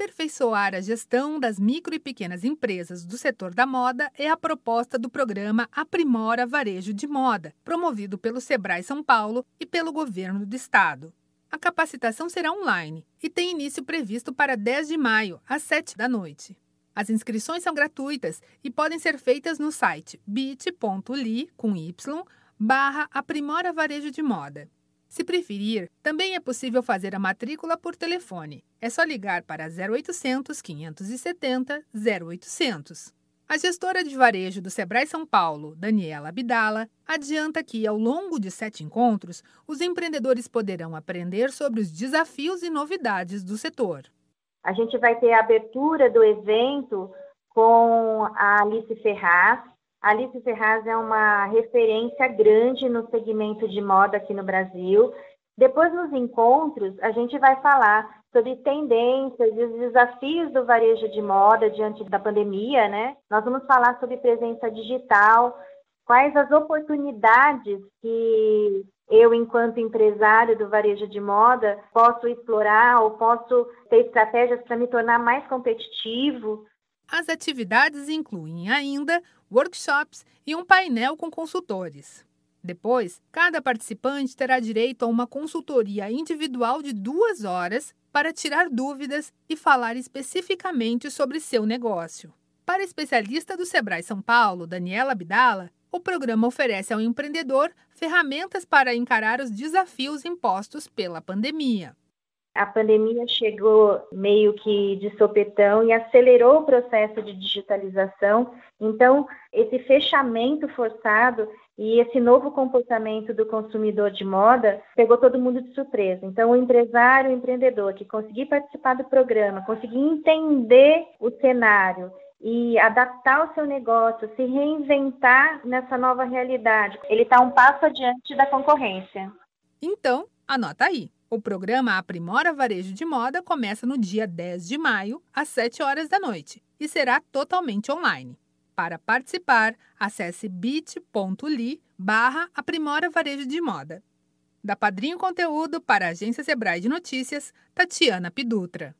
Aperfeiçoar a gestão das micro e pequenas empresas do setor da moda é a proposta do programa Aprimora Varejo de Moda, promovido pelo Sebrae São Paulo e pelo governo do estado. A capacitação será online e tem início previsto para 10 de maio, às 7 da noite. As inscrições são gratuitas e podem ser feitas no site bit.ly com y barra Aprimora Varejo de Moda. Se preferir, também é possível fazer a matrícula por telefone. É só ligar para 0800 570 0800. A gestora de varejo do Sebrae São Paulo, Daniela Abdala, adianta que, ao longo de sete encontros, os empreendedores poderão aprender sobre os desafios e novidades do setor. A gente vai ter a abertura do evento com a Alice Ferraz. Alice Ferraz é uma referência grande no segmento de moda aqui no Brasil. Depois, nos encontros, a gente vai falar sobre tendências e os desafios do varejo de moda diante da pandemia, né? Nós vamos falar sobre presença digital, quais as oportunidades que eu, enquanto empresário do varejo de moda, posso explorar ou posso ter estratégias para me tornar mais competitivo. As atividades incluem ainda workshops e um painel com consultores. Depois, cada participante terá direito a uma consultoria individual de duas horas para tirar dúvidas e falar especificamente sobre seu negócio. Para a especialista do Sebrae São Paulo, Daniela Abdala, o programa oferece ao empreendedor ferramentas para encarar os desafios impostos pela pandemia. A pandemia chegou meio que de sopetão e acelerou o processo de digitalização. Então, esse fechamento forçado e esse novo comportamento do consumidor de moda pegou todo mundo de surpresa. Então, o empresário, o empreendedor que conseguir participar do programa, conseguir entender o cenário e adaptar o seu negócio, se reinventar nessa nova realidade, ele está um passo adiante da concorrência. Então, anota aí. O programa Aprimora Varejo de Moda começa no dia 10 de maio, às 7 horas da noite, e será totalmente online. Para participar, acesse bit.ly barra Aprimora Varejo de Moda. Da Padrinho Conteúdo para a Agência Sebrae de Notícias, Tatiana Pidutra.